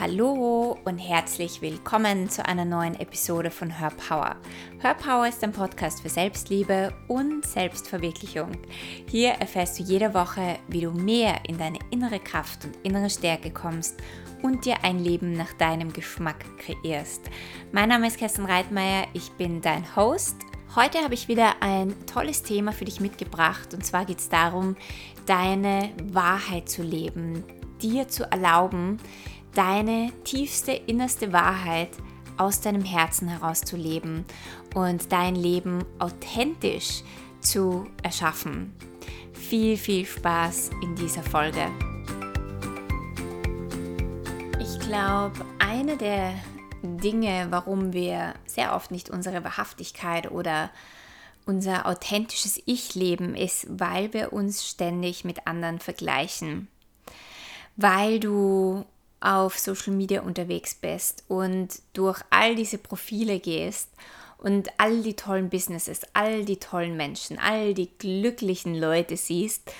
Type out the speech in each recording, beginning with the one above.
Hallo und herzlich willkommen zu einer neuen Episode von Her Power. Her Power ist ein Podcast für Selbstliebe und Selbstverwirklichung. Hier erfährst du jede Woche, wie du mehr in deine innere Kraft und innere Stärke kommst und dir ein Leben nach deinem Geschmack kreierst. Mein Name ist Kerstin Reitmeier, ich bin dein Host. Heute habe ich wieder ein tolles Thema für dich mitgebracht und zwar geht es darum, deine Wahrheit zu leben, dir zu erlauben, deine tiefste, innerste Wahrheit aus deinem Herzen heraus zu leben und dein Leben authentisch zu erschaffen. Viel, viel Spaß in dieser Folge. Ich glaube, eine der Dinge, warum wir sehr oft nicht unsere Wahrhaftigkeit oder unser authentisches Ich leben, ist, weil wir uns ständig mit anderen vergleichen. Weil du auf Social Media unterwegs bist und durch all diese Profile gehst und all die tollen Businesses, all die tollen Menschen, all die glücklichen Leute siehst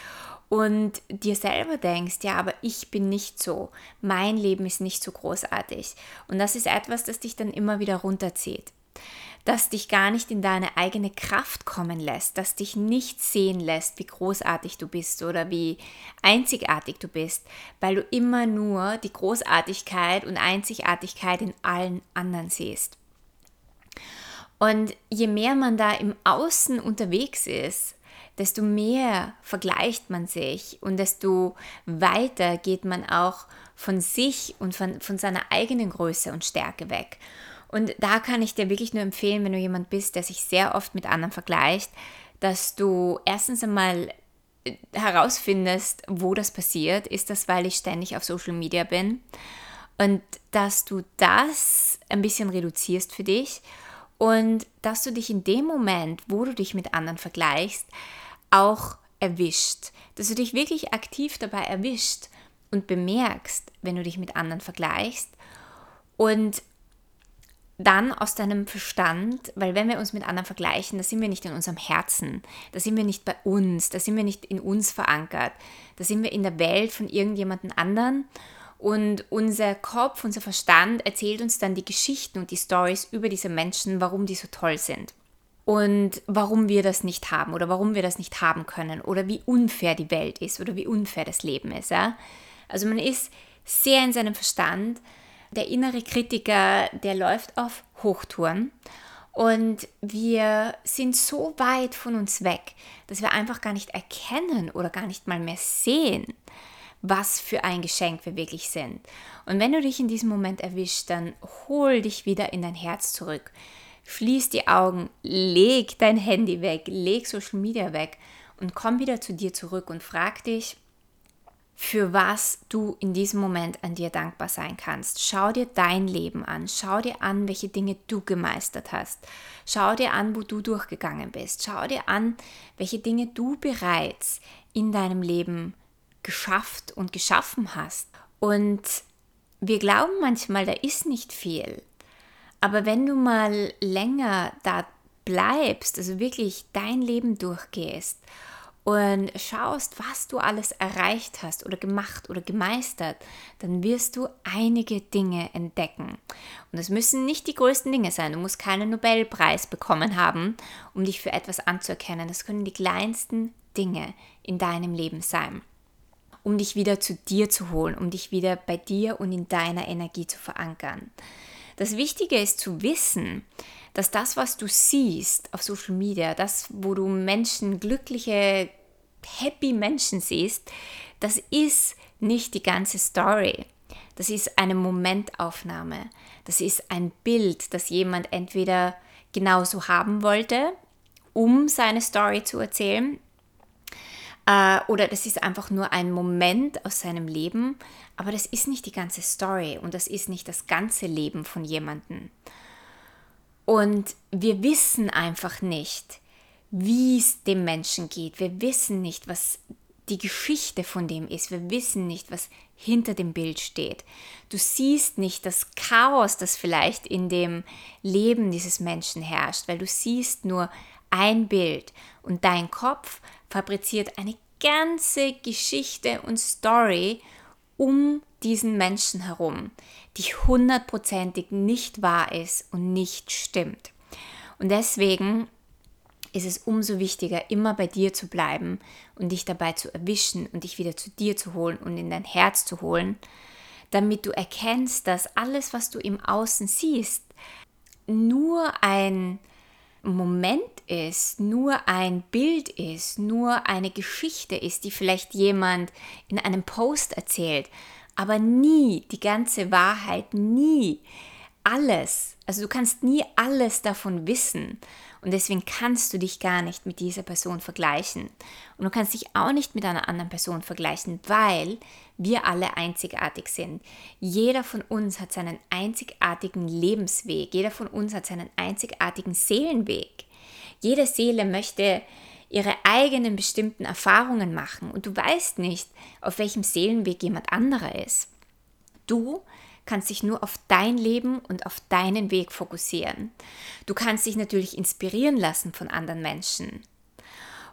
und dir selber denkst, ja, aber ich bin nicht so, mein Leben ist nicht so großartig. Und das ist etwas, das dich dann immer wieder runterzieht das dich gar nicht in deine eigene Kraft kommen lässt, das dich nicht sehen lässt, wie großartig du bist oder wie einzigartig du bist, weil du immer nur die Großartigkeit und Einzigartigkeit in allen anderen siehst. Und je mehr man da im Außen unterwegs ist, desto mehr vergleicht man sich und desto weiter geht man auch von sich und von, von seiner eigenen Größe und Stärke weg. Und da kann ich dir wirklich nur empfehlen, wenn du jemand bist, der sich sehr oft mit anderen vergleicht, dass du erstens einmal äh, herausfindest, wo das passiert. Ist das, weil ich ständig auf Social Media bin? Und dass du das ein bisschen reduzierst für dich und dass du dich in dem Moment, wo du dich mit anderen vergleichst, auch erwischt. Dass du dich wirklich aktiv dabei erwischt und bemerkst, wenn du dich mit anderen vergleichst und dann aus deinem Verstand, weil wenn wir uns mit anderen vergleichen, da sind wir nicht in unserem Herzen, da sind wir nicht bei uns, da sind wir nicht in uns verankert, da sind wir in der Welt von irgendjemandem anderen und unser Kopf, unser Verstand erzählt uns dann die Geschichten und die Stories über diese Menschen, warum die so toll sind und warum wir das nicht haben oder warum wir das nicht haben können oder wie unfair die Welt ist oder wie unfair das Leben ist. Ja? Also man ist sehr in seinem Verstand der innere Kritiker, der läuft auf Hochtouren. Und wir sind so weit von uns weg, dass wir einfach gar nicht erkennen oder gar nicht mal mehr sehen, was für ein Geschenk wir wirklich sind. Und wenn du dich in diesem Moment erwischt, dann hol dich wieder in dein Herz zurück. Schließ die Augen, leg dein Handy weg, leg Social Media weg und komm wieder zu dir zurück und frag dich, für was du in diesem Moment an dir dankbar sein kannst. Schau dir dein Leben an. Schau dir an, welche Dinge du gemeistert hast. Schau dir an, wo du durchgegangen bist. Schau dir an, welche Dinge du bereits in deinem Leben geschafft und geschaffen hast. Und wir glauben manchmal, da ist nicht viel. Aber wenn du mal länger da bleibst, also wirklich dein Leben durchgehst und schaust, was du alles erreicht hast oder gemacht oder gemeistert, dann wirst du einige Dinge entdecken. Und es müssen nicht die größten Dinge sein. Du musst keinen Nobelpreis bekommen haben, um dich für etwas anzuerkennen. Das können die kleinsten Dinge in deinem Leben sein, um dich wieder zu dir zu holen, um dich wieder bei dir und in deiner Energie zu verankern. Das Wichtige ist zu wissen, dass das, was du siehst auf Social Media, das, wo du Menschen, glückliche, happy Menschen siehst, das ist nicht die ganze Story. Das ist eine Momentaufnahme. Das ist ein Bild, das jemand entweder genauso haben wollte, um seine Story zu erzählen, äh, oder das ist einfach nur ein Moment aus seinem Leben, aber das ist nicht die ganze Story und das ist nicht das ganze Leben von jemandem. Und wir wissen einfach nicht, wie es dem Menschen geht. Wir wissen nicht, was die Geschichte von dem ist. Wir wissen nicht, was hinter dem Bild steht. Du siehst nicht das Chaos, das vielleicht in dem Leben dieses Menschen herrscht, weil du siehst nur ein Bild und dein Kopf fabriziert eine ganze Geschichte und Story um diesen Menschen herum, die hundertprozentig nicht wahr ist und nicht stimmt. Und deswegen ist es umso wichtiger, immer bei dir zu bleiben und dich dabei zu erwischen und dich wieder zu dir zu holen und in dein Herz zu holen, damit du erkennst, dass alles, was du im Außen siehst, nur ein Moment ist, nur ein Bild ist, nur eine Geschichte ist, die vielleicht jemand in einem Post erzählt, aber nie die ganze Wahrheit, nie alles. Also du kannst nie alles davon wissen. Und deswegen kannst du dich gar nicht mit dieser Person vergleichen. Und du kannst dich auch nicht mit einer anderen Person vergleichen, weil wir alle einzigartig sind. Jeder von uns hat seinen einzigartigen Lebensweg. Jeder von uns hat seinen einzigartigen Seelenweg. Jede Seele möchte ihre eigenen bestimmten Erfahrungen machen und du weißt nicht, auf welchem Seelenweg jemand anderer ist. Du kannst dich nur auf dein Leben und auf deinen Weg fokussieren. Du kannst dich natürlich inspirieren lassen von anderen Menschen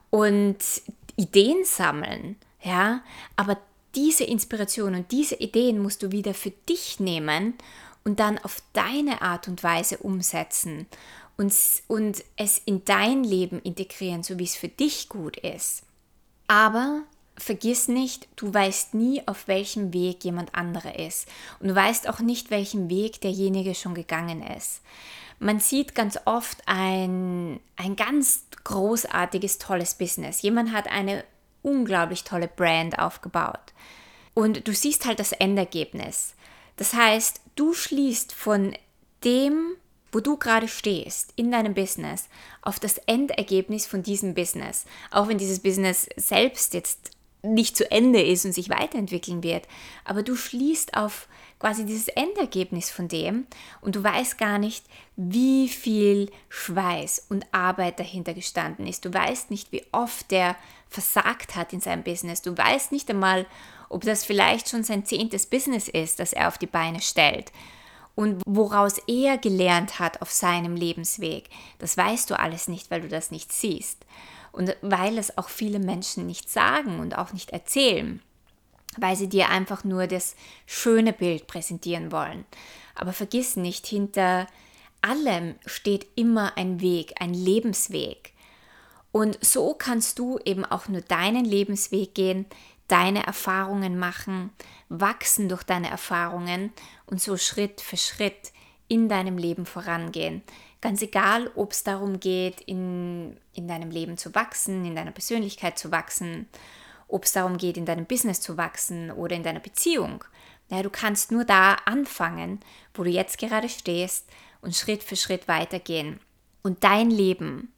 und Ideen sammeln, ja, aber diese Inspiration und diese Ideen musst du wieder für dich nehmen und dann auf deine Art und Weise umsetzen und, und es in dein Leben integrieren, so wie es für dich gut ist. Aber vergiss nicht, du weißt nie, auf welchem Weg jemand anderer ist. Und du weißt auch nicht, welchen Weg derjenige schon gegangen ist. Man sieht ganz oft ein, ein ganz großartiges, tolles Business. Jemand hat eine unglaublich tolle Brand aufgebaut. Und du siehst halt das Endergebnis. Das heißt, du schließt von dem, wo du gerade stehst in deinem Business, auf das Endergebnis von diesem Business. Auch wenn dieses Business selbst jetzt nicht zu Ende ist und sich weiterentwickeln wird. Aber du schließt auf quasi dieses Endergebnis von dem und du weißt gar nicht, wie viel Schweiß und Arbeit dahinter gestanden ist. Du weißt nicht, wie oft der versagt hat in seinem Business. Du weißt nicht einmal, ob das vielleicht schon sein zehntes Business ist, das er auf die Beine stellt. Und woraus er gelernt hat auf seinem Lebensweg, das weißt du alles nicht, weil du das nicht siehst. Und weil es auch viele Menschen nicht sagen und auch nicht erzählen, weil sie dir einfach nur das schöne Bild präsentieren wollen. Aber vergiss nicht, hinter allem steht immer ein Weg, ein Lebensweg. Und so kannst du eben auch nur deinen Lebensweg gehen, deine Erfahrungen machen, wachsen durch deine Erfahrungen und so Schritt für Schritt in deinem Leben vorangehen. Ganz egal, ob es darum geht, in, in deinem Leben zu wachsen, in deiner Persönlichkeit zu wachsen, ob es darum geht, in deinem Business zu wachsen oder in deiner Beziehung. Ja, du kannst nur da anfangen, wo du jetzt gerade stehst und Schritt für Schritt weitergehen. Und dein Leben,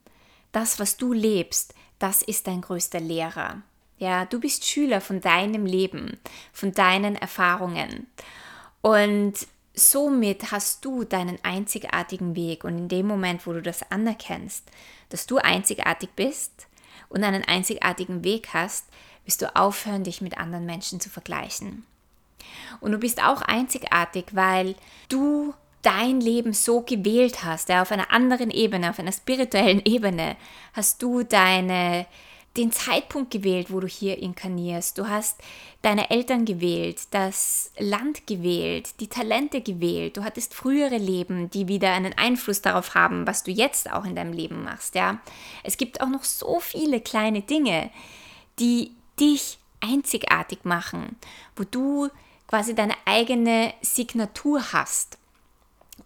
das, was du lebst, das ist dein größter Lehrer. Ja, du bist Schüler von deinem Leben, von deinen Erfahrungen. Und somit hast du deinen einzigartigen Weg und in dem Moment, wo du das anerkennst, dass du einzigartig bist und einen einzigartigen Weg hast, wirst du aufhören, dich mit anderen Menschen zu vergleichen. Und du bist auch einzigartig, weil du dein Leben so gewählt hast, ja, auf einer anderen Ebene, auf einer spirituellen Ebene, hast du deine den Zeitpunkt gewählt, wo du hier inkarnierst. Du hast deine Eltern gewählt, das Land gewählt, die Talente gewählt. Du hattest frühere Leben, die wieder einen Einfluss darauf haben, was du jetzt auch in deinem Leben machst. Ja, es gibt auch noch so viele kleine Dinge, die dich einzigartig machen, wo du quasi deine eigene Signatur hast.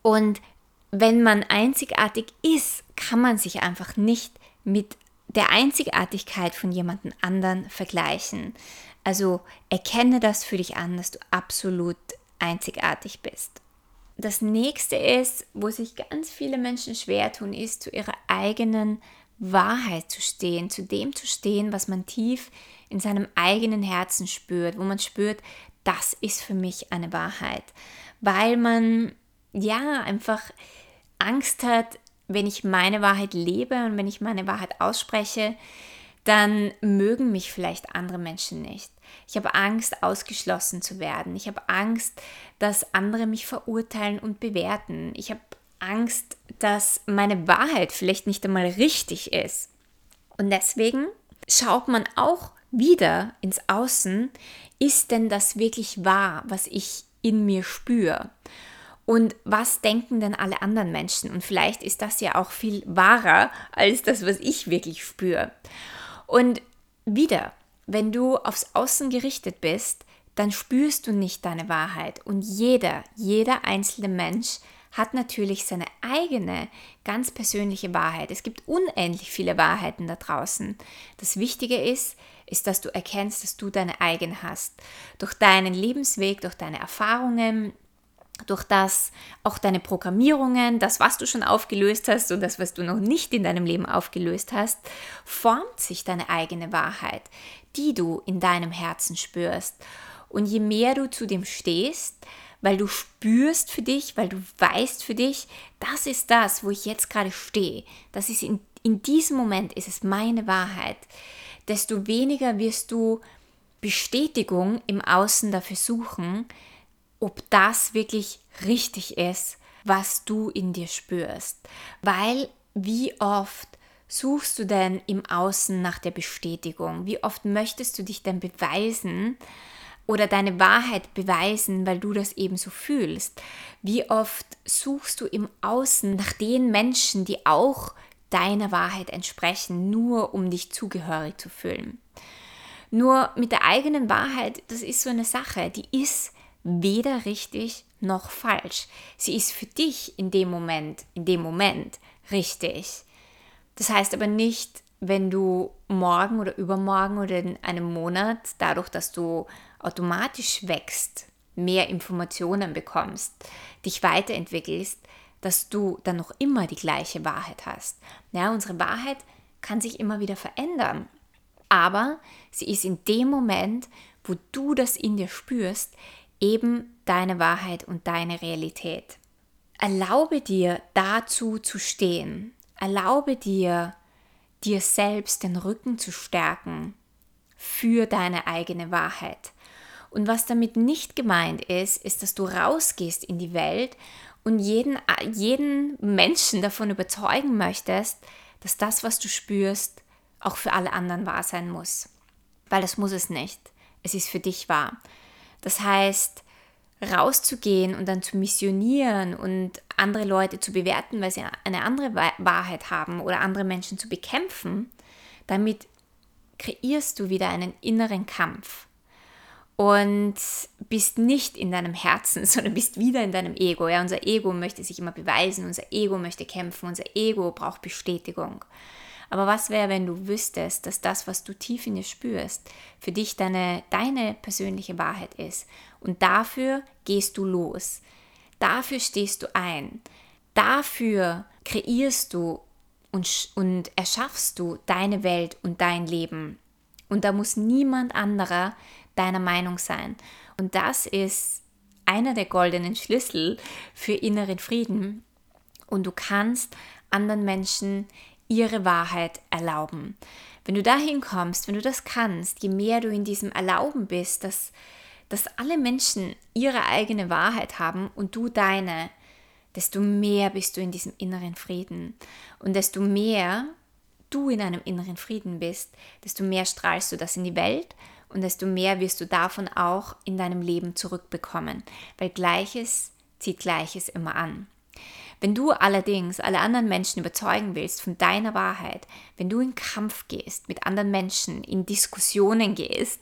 Und wenn man einzigartig ist, kann man sich einfach nicht mit der Einzigartigkeit von jemandem anderen vergleichen. Also erkenne das für dich an, dass du absolut einzigartig bist. Das nächste ist, wo sich ganz viele Menschen schwer tun, ist zu ihrer eigenen Wahrheit zu stehen, zu dem zu stehen, was man tief in seinem eigenen Herzen spürt, wo man spürt, das ist für mich eine Wahrheit, weil man ja einfach Angst hat, wenn ich meine Wahrheit lebe und wenn ich meine Wahrheit ausspreche, dann mögen mich vielleicht andere Menschen nicht. Ich habe Angst, ausgeschlossen zu werden. Ich habe Angst, dass andere mich verurteilen und bewerten. Ich habe Angst, dass meine Wahrheit vielleicht nicht einmal richtig ist. Und deswegen schaut man auch wieder ins Außen, ist denn das wirklich wahr, was ich in mir spüre? Und was denken denn alle anderen Menschen? Und vielleicht ist das ja auch viel wahrer als das, was ich wirklich spüre. Und wieder, wenn du aufs Außen gerichtet bist, dann spürst du nicht deine Wahrheit. Und jeder, jeder einzelne Mensch hat natürlich seine eigene, ganz persönliche Wahrheit. Es gibt unendlich viele Wahrheiten da draußen. Das Wichtige ist, ist, dass du erkennst, dass du deine eigene hast. Durch deinen Lebensweg, durch deine Erfahrungen, durch das auch deine Programmierungen, das, was du schon aufgelöst hast und das, was du noch nicht in deinem Leben aufgelöst hast, formt sich deine eigene Wahrheit, die du in deinem Herzen spürst. Und je mehr du zu dem stehst, weil du spürst für dich, weil du weißt für dich, das ist das, wo ich jetzt gerade stehe. Das ist in, in diesem Moment ist es meine Wahrheit. Desto weniger wirst du Bestätigung im Außen dafür suchen, ob das wirklich richtig ist, was du in dir spürst. Weil wie oft suchst du denn im Außen nach der Bestätigung? Wie oft möchtest du dich denn beweisen oder deine Wahrheit beweisen, weil du das eben so fühlst? Wie oft suchst du im Außen nach den Menschen, die auch deiner Wahrheit entsprechen, nur um dich zugehörig zu fühlen? Nur mit der eigenen Wahrheit, das ist so eine Sache, die ist weder richtig noch falsch. Sie ist für dich in dem Moment, in dem Moment richtig. Das heißt aber nicht, wenn du morgen oder übermorgen oder in einem Monat, dadurch, dass du automatisch wächst, mehr Informationen bekommst, dich weiterentwickelst, dass du dann noch immer die gleiche Wahrheit hast. Ja, unsere Wahrheit kann sich immer wieder verändern, aber sie ist in dem Moment, wo du das in dir spürst, eben deine Wahrheit und deine Realität. Erlaube dir dazu zu stehen. Erlaube dir, dir selbst den Rücken zu stärken für deine eigene Wahrheit. Und was damit nicht gemeint ist, ist, dass du rausgehst in die Welt und jeden, jeden Menschen davon überzeugen möchtest, dass das, was du spürst, auch für alle anderen wahr sein muss. Weil das muss es nicht. Es ist für dich wahr. Das heißt, rauszugehen und dann zu missionieren und andere Leute zu bewerten, weil sie eine andere Wahrheit haben oder andere Menschen zu bekämpfen, damit kreierst du wieder einen inneren Kampf und bist nicht in deinem Herzen, sondern bist wieder in deinem Ego. Ja, unser Ego möchte sich immer beweisen, unser Ego möchte kämpfen, unser Ego braucht Bestätigung. Aber was wäre, wenn du wüsstest, dass das, was du tief in dir spürst, für dich deine, deine persönliche Wahrheit ist? Und dafür gehst du los. Dafür stehst du ein. Dafür kreierst du und, und erschaffst du deine Welt und dein Leben. Und da muss niemand anderer deiner Meinung sein. Und das ist einer der goldenen Schlüssel für inneren Frieden. Und du kannst anderen Menschen ihre Wahrheit erlauben. Wenn du dahin kommst, wenn du das kannst, je mehr du in diesem Erlauben bist, dass, dass alle Menschen ihre eigene Wahrheit haben und du deine, desto mehr bist du in diesem inneren Frieden. Und desto mehr du in einem inneren Frieden bist, desto mehr strahlst du das in die Welt und desto mehr wirst du davon auch in deinem Leben zurückbekommen, weil Gleiches zieht Gleiches immer an. Wenn du allerdings alle anderen Menschen überzeugen willst von deiner Wahrheit, wenn du in Kampf gehst mit anderen Menschen, in Diskussionen gehst,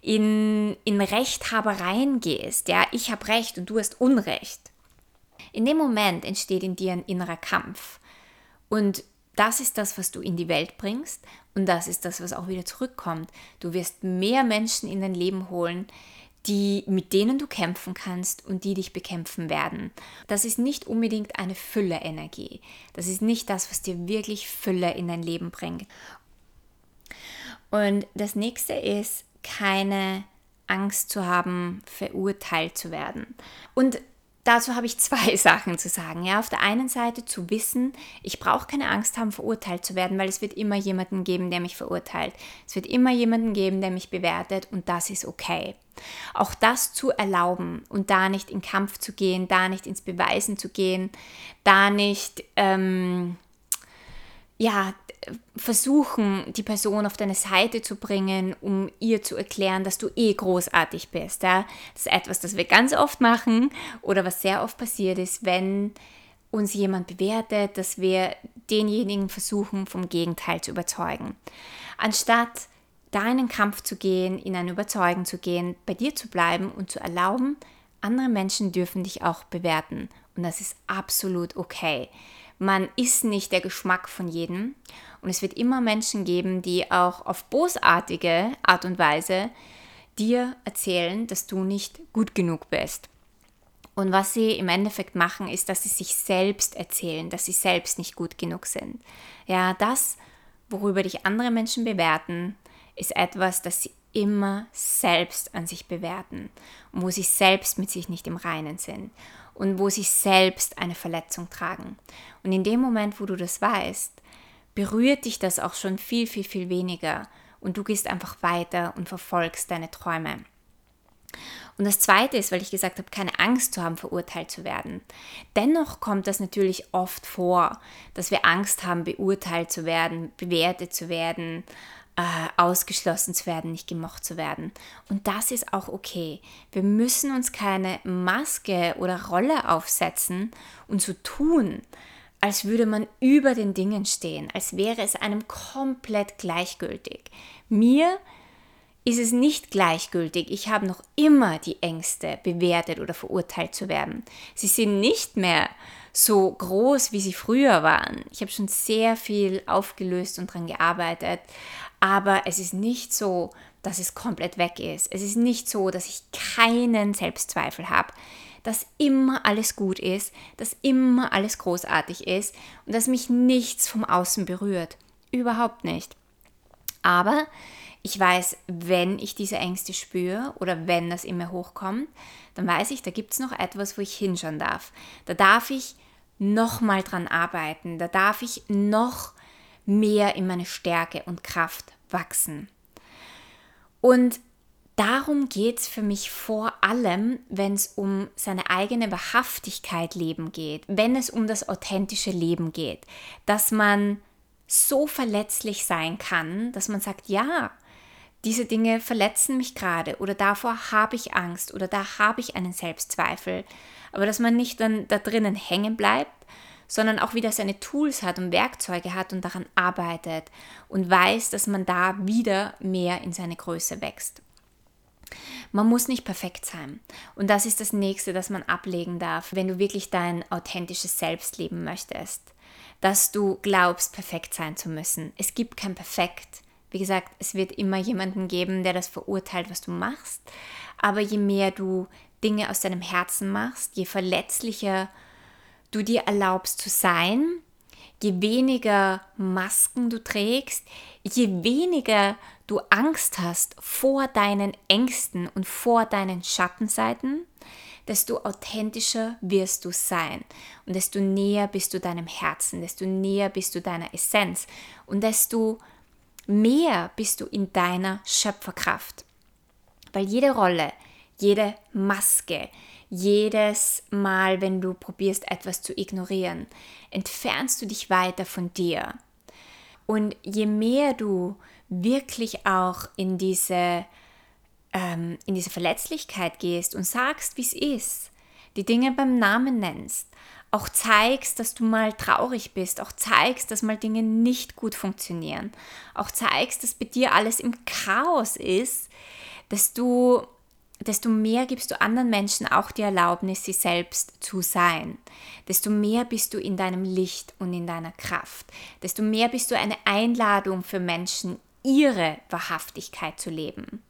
in, in Rechthabereien gehst, ja, ich habe Recht und du hast Unrecht, in dem Moment entsteht in dir ein innerer Kampf. Und das ist das, was du in die Welt bringst und das ist das, was auch wieder zurückkommt. Du wirst mehr Menschen in dein Leben holen, die, mit denen du kämpfen kannst und die dich bekämpfen werden. Das ist nicht unbedingt eine Fülle-Energie. Das ist nicht das, was dir wirklich Fülle in dein Leben bringt. Und das nächste ist, keine Angst zu haben, verurteilt zu werden. Und dazu habe ich zwei Sachen zu sagen. Ja, auf der einen Seite zu wissen, ich brauche keine Angst haben, verurteilt zu werden, weil es wird immer jemanden geben, der mich verurteilt. Es wird immer jemanden geben, der mich bewertet und das ist okay. Auch das zu erlauben und da nicht in Kampf zu gehen, da nicht ins Beweisen zu gehen, da nicht ähm, ja, versuchen, die Person auf deine Seite zu bringen, um ihr zu erklären, dass du eh großartig bist. Ja? Das ist etwas, das wir ganz oft machen oder was sehr oft passiert ist, wenn uns jemand bewertet, dass wir denjenigen versuchen, vom Gegenteil zu überzeugen. Anstatt deinen Kampf zu gehen, in ein Überzeugen zu gehen, bei dir zu bleiben und zu erlauben, andere Menschen dürfen dich auch bewerten. Und das ist absolut okay. Man ist nicht der Geschmack von jedem. Und es wird immer Menschen geben, die auch auf bosartige Art und Weise dir erzählen, dass du nicht gut genug bist. Und was sie im Endeffekt machen, ist, dass sie sich selbst erzählen, dass sie selbst nicht gut genug sind. Ja, das, worüber dich andere Menschen bewerten, ist etwas, das sie immer selbst an sich bewerten und wo sie selbst mit sich nicht im Reinen sind und wo sie selbst eine Verletzung tragen. Und in dem Moment, wo du das weißt, berührt dich das auch schon viel, viel, viel weniger und du gehst einfach weiter und verfolgst deine Träume. Und das Zweite ist, weil ich gesagt habe, keine Angst zu haben, verurteilt zu werden. Dennoch kommt das natürlich oft vor, dass wir Angst haben, beurteilt zu werden, bewertet zu werden, äh, ausgeschlossen zu werden, nicht gemocht zu werden. Und das ist auch okay. Wir müssen uns keine Maske oder Rolle aufsetzen und so tun, als würde man über den Dingen stehen, als wäre es einem komplett gleichgültig. Mir ist es nicht gleichgültig. Ich habe noch immer die Ängste, bewertet oder verurteilt zu werden. Sie sind nicht mehr so groß, wie sie früher waren. Ich habe schon sehr viel aufgelöst und daran gearbeitet, aber es ist nicht so, dass es komplett weg ist. Es ist nicht so, dass ich keinen Selbstzweifel habe, dass immer alles gut ist, dass immer alles großartig ist und dass mich nichts vom Außen berührt. Überhaupt nicht. Aber ich weiß, wenn ich diese Ängste spüre oder wenn das immer hochkommt, dann weiß ich, da gibt es noch etwas, wo ich hinschauen darf. Da darf ich noch mal dran arbeiten. Da darf ich noch mehr in meine Stärke und Kraft wachsen. Und darum geht es für mich vor allem, wenn es um seine eigene Wahrhaftigkeit leben geht, wenn es um das authentische Leben geht, dass man so verletzlich sein kann, dass man sagt, ja, diese Dinge verletzen mich gerade oder davor habe ich Angst oder da habe ich einen Selbstzweifel, aber dass man nicht dann da drinnen hängen bleibt, sondern auch wieder seine Tools hat und Werkzeuge hat und daran arbeitet und weiß, dass man da wieder mehr in seine Größe wächst. Man muss nicht perfekt sein. Und das ist das nächste, das man ablegen darf, wenn du wirklich dein authentisches Selbst leben möchtest. Dass du glaubst, perfekt sein zu müssen. Es gibt kein Perfekt. Wie gesagt, es wird immer jemanden geben, der das verurteilt, was du machst. Aber je mehr du Dinge aus deinem Herzen machst, je verletzlicher du dir erlaubst zu sein, je weniger Masken du trägst, je weniger du Angst hast vor deinen Ängsten und vor deinen Schattenseiten, desto authentischer wirst du sein und desto näher bist du deinem Herzen, desto näher bist du deiner Essenz und desto mehr bist du in deiner Schöpferkraft. Weil jede Rolle, jede Maske, jedes Mal, wenn du probierst, etwas zu ignorieren, entfernst du dich weiter von dir. Und je mehr du wirklich auch in diese, ähm, in diese Verletzlichkeit gehst und sagst, wie es ist, die Dinge beim Namen nennst, auch zeigst, dass du mal traurig bist, auch zeigst, dass mal Dinge nicht gut funktionieren, auch zeigst, dass bei dir alles im Chaos ist, dass du desto mehr gibst du anderen Menschen auch die Erlaubnis, sie selbst zu sein. Desto mehr bist du in deinem Licht und in deiner Kraft. Desto mehr bist du eine Einladung für Menschen, ihre Wahrhaftigkeit zu leben.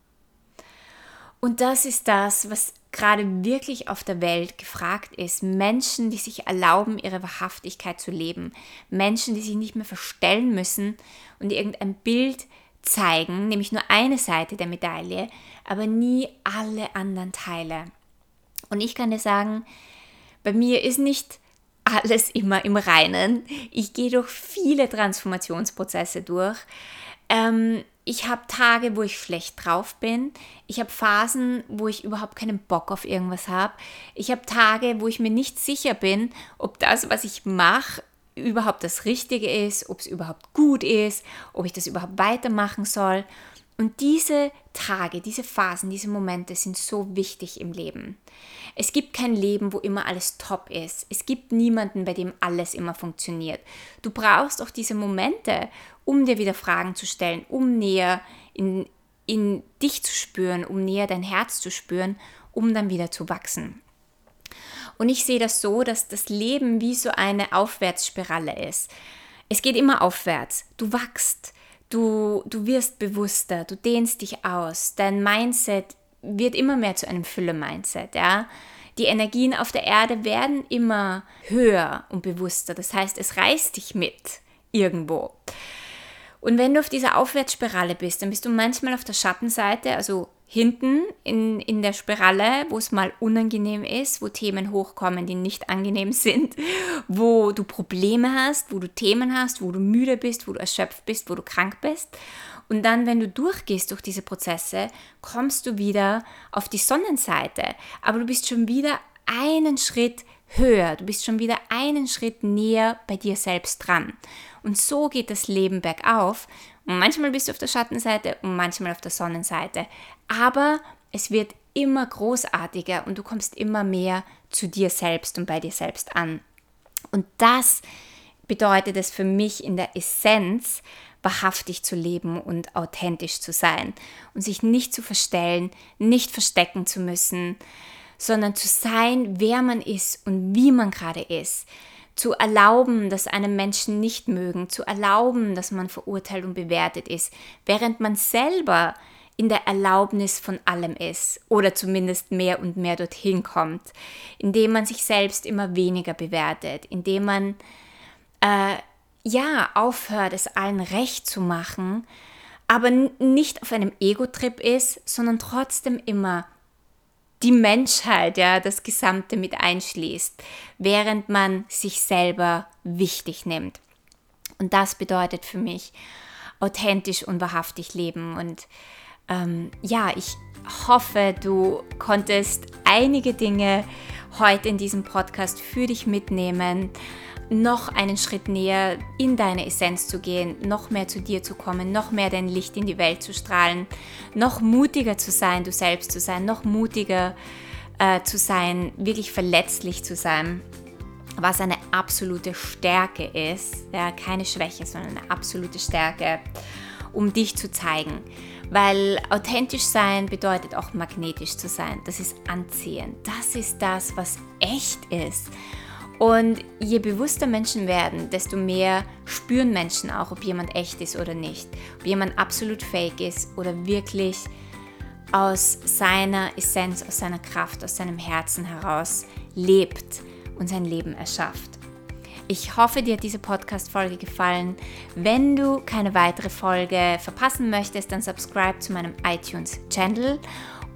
Und das ist das, was gerade wirklich auf der Welt gefragt ist. Menschen, die sich erlauben, ihre Wahrhaftigkeit zu leben. Menschen, die sich nicht mehr verstellen müssen und irgendein Bild zeigen, nämlich nur eine Seite der Medaille, aber nie alle anderen Teile. Und ich kann dir sagen, bei mir ist nicht alles immer im Reinen. Ich gehe durch viele Transformationsprozesse durch. Ähm, ich habe Tage, wo ich schlecht drauf bin. Ich habe Phasen, wo ich überhaupt keinen Bock auf irgendwas habe. Ich habe Tage, wo ich mir nicht sicher bin, ob das, was ich mache, überhaupt das Richtige ist, ob es überhaupt gut ist, ob ich das überhaupt weitermachen soll. Und diese Tage, diese Phasen, diese Momente sind so wichtig im Leben. Es gibt kein Leben, wo immer alles top ist. Es gibt niemanden, bei dem alles immer funktioniert. Du brauchst auch diese Momente, um dir wieder Fragen zu stellen, um näher in, in dich zu spüren, um näher dein Herz zu spüren, um dann wieder zu wachsen. Und ich sehe das so, dass das Leben wie so eine Aufwärtsspirale ist. Es geht immer aufwärts. Du wachst. Du, du wirst bewusster, du dehnst dich aus, dein Mindset wird immer mehr zu einem Fülle-Mindset, ja. Die Energien auf der Erde werden immer höher und bewusster. Das heißt, es reißt dich mit irgendwo. Und wenn du auf dieser Aufwärtsspirale bist, dann bist du manchmal auf der Schattenseite, also hinten in, in der Spirale, wo es mal unangenehm ist, wo Themen hochkommen, die nicht angenehm sind, wo du Probleme hast, wo du Themen hast, wo du müde bist, wo du erschöpft bist, wo du krank bist. Und dann, wenn du durchgehst durch diese Prozesse, kommst du wieder auf die Sonnenseite. Aber du bist schon wieder einen Schritt höher, du bist schon wieder einen Schritt näher bei dir selbst dran. Und so geht das Leben bergauf. Und manchmal bist du auf der Schattenseite und manchmal auf der Sonnenseite. Aber es wird immer großartiger und du kommst immer mehr zu dir selbst und bei dir selbst an. Und das bedeutet es für mich in der Essenz, wahrhaftig zu leben und authentisch zu sein und sich nicht zu verstellen, nicht verstecken zu müssen, sondern zu sein, wer man ist und wie man gerade ist zu erlauben, dass einem Menschen nicht mögen, zu erlauben, dass man verurteilt und bewertet ist, während man selber in der Erlaubnis von allem ist oder zumindest mehr und mehr dorthin kommt, indem man sich selbst immer weniger bewertet, indem man äh, ja aufhört, es allen recht zu machen, aber nicht auf einem Ego-Trip ist, sondern trotzdem immer die Menschheit, ja, das Gesamte mit einschließt, während man sich selber wichtig nimmt. Und das bedeutet für mich authentisch und wahrhaftig leben. Und ähm, ja, ich hoffe, du konntest einige Dinge heute in diesem Podcast für dich mitnehmen noch einen Schritt näher in deine Essenz zu gehen, noch mehr zu dir zu kommen, noch mehr dein Licht in die Welt zu strahlen, noch mutiger zu sein, du selbst zu sein, noch mutiger äh, zu sein, wirklich verletzlich zu sein, was eine absolute Stärke ist, ja, keine Schwäche, sondern eine absolute Stärke, um dich zu zeigen. Weil authentisch sein bedeutet auch magnetisch zu sein. Das ist anziehen. Das ist das, was echt ist. Und je bewusster Menschen werden, desto mehr spüren Menschen auch, ob jemand echt ist oder nicht. Ob jemand absolut fake ist oder wirklich aus seiner Essenz, aus seiner Kraft, aus seinem Herzen heraus lebt und sein Leben erschafft. Ich hoffe, dir hat diese Podcast-Folge gefallen. Wenn du keine weitere Folge verpassen möchtest, dann subscribe zu meinem iTunes-Channel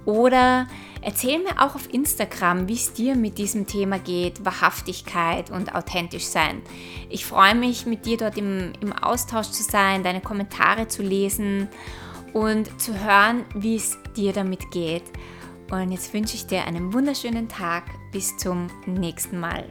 oder erzähl mir auch auf Instagram, wie es dir mit diesem Thema geht, Wahrhaftigkeit und authentisch sein. Ich freue mich, mit dir dort im, im Austausch zu sein, deine Kommentare zu lesen und zu hören, wie es dir damit geht. Und jetzt wünsche ich dir einen wunderschönen Tag. Bis zum nächsten Mal.